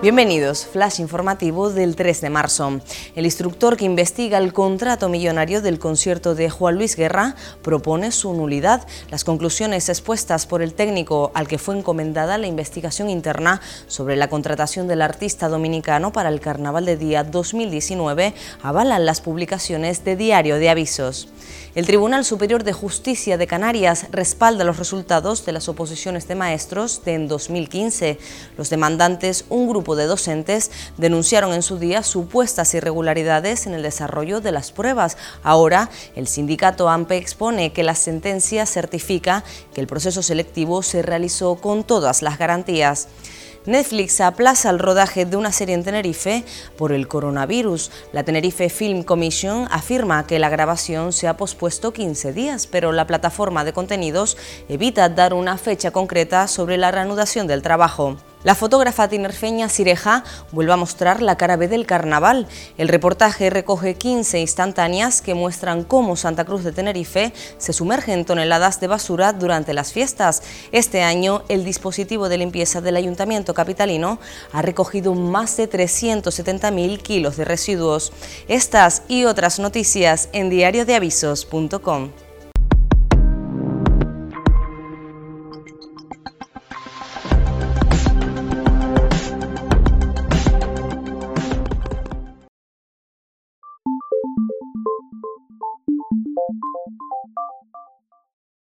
Bienvenidos, flash informativo del 3 de marzo. El instructor que investiga el contrato millonario del concierto de Juan Luis Guerra propone su nulidad. Las conclusiones expuestas por el técnico al que fue encomendada la investigación interna sobre la contratación del artista dominicano para el Carnaval de Día 2019 avalan las publicaciones de Diario de Avisos. El Tribunal Superior de Justicia de Canarias respalda los resultados de las oposiciones de maestros de en 2015. Los demandantes, un grupo de docentes, denunciaron en su día supuestas irregularidades en el desarrollo de las pruebas. Ahora, el sindicato AMPE expone que la sentencia certifica que el proceso selectivo se realizó con todas las garantías. Netflix aplaza el rodaje de una serie en Tenerife por el coronavirus. La Tenerife Film Commission afirma que la grabación se ha pospuesto 15 días, pero la plataforma de contenidos evita dar una fecha concreta sobre la reanudación del trabajo. La fotógrafa tinerfeña Sireja vuelve a mostrar la cara B del carnaval. El reportaje recoge 15 instantáneas que muestran cómo Santa Cruz de Tenerife se sumerge en toneladas de basura durante las fiestas. Este año, el dispositivo de limpieza del Ayuntamiento Capitalino ha recogido más de 370.000 kilos de residuos. Estas y otras noticias en diariodeavisos.com.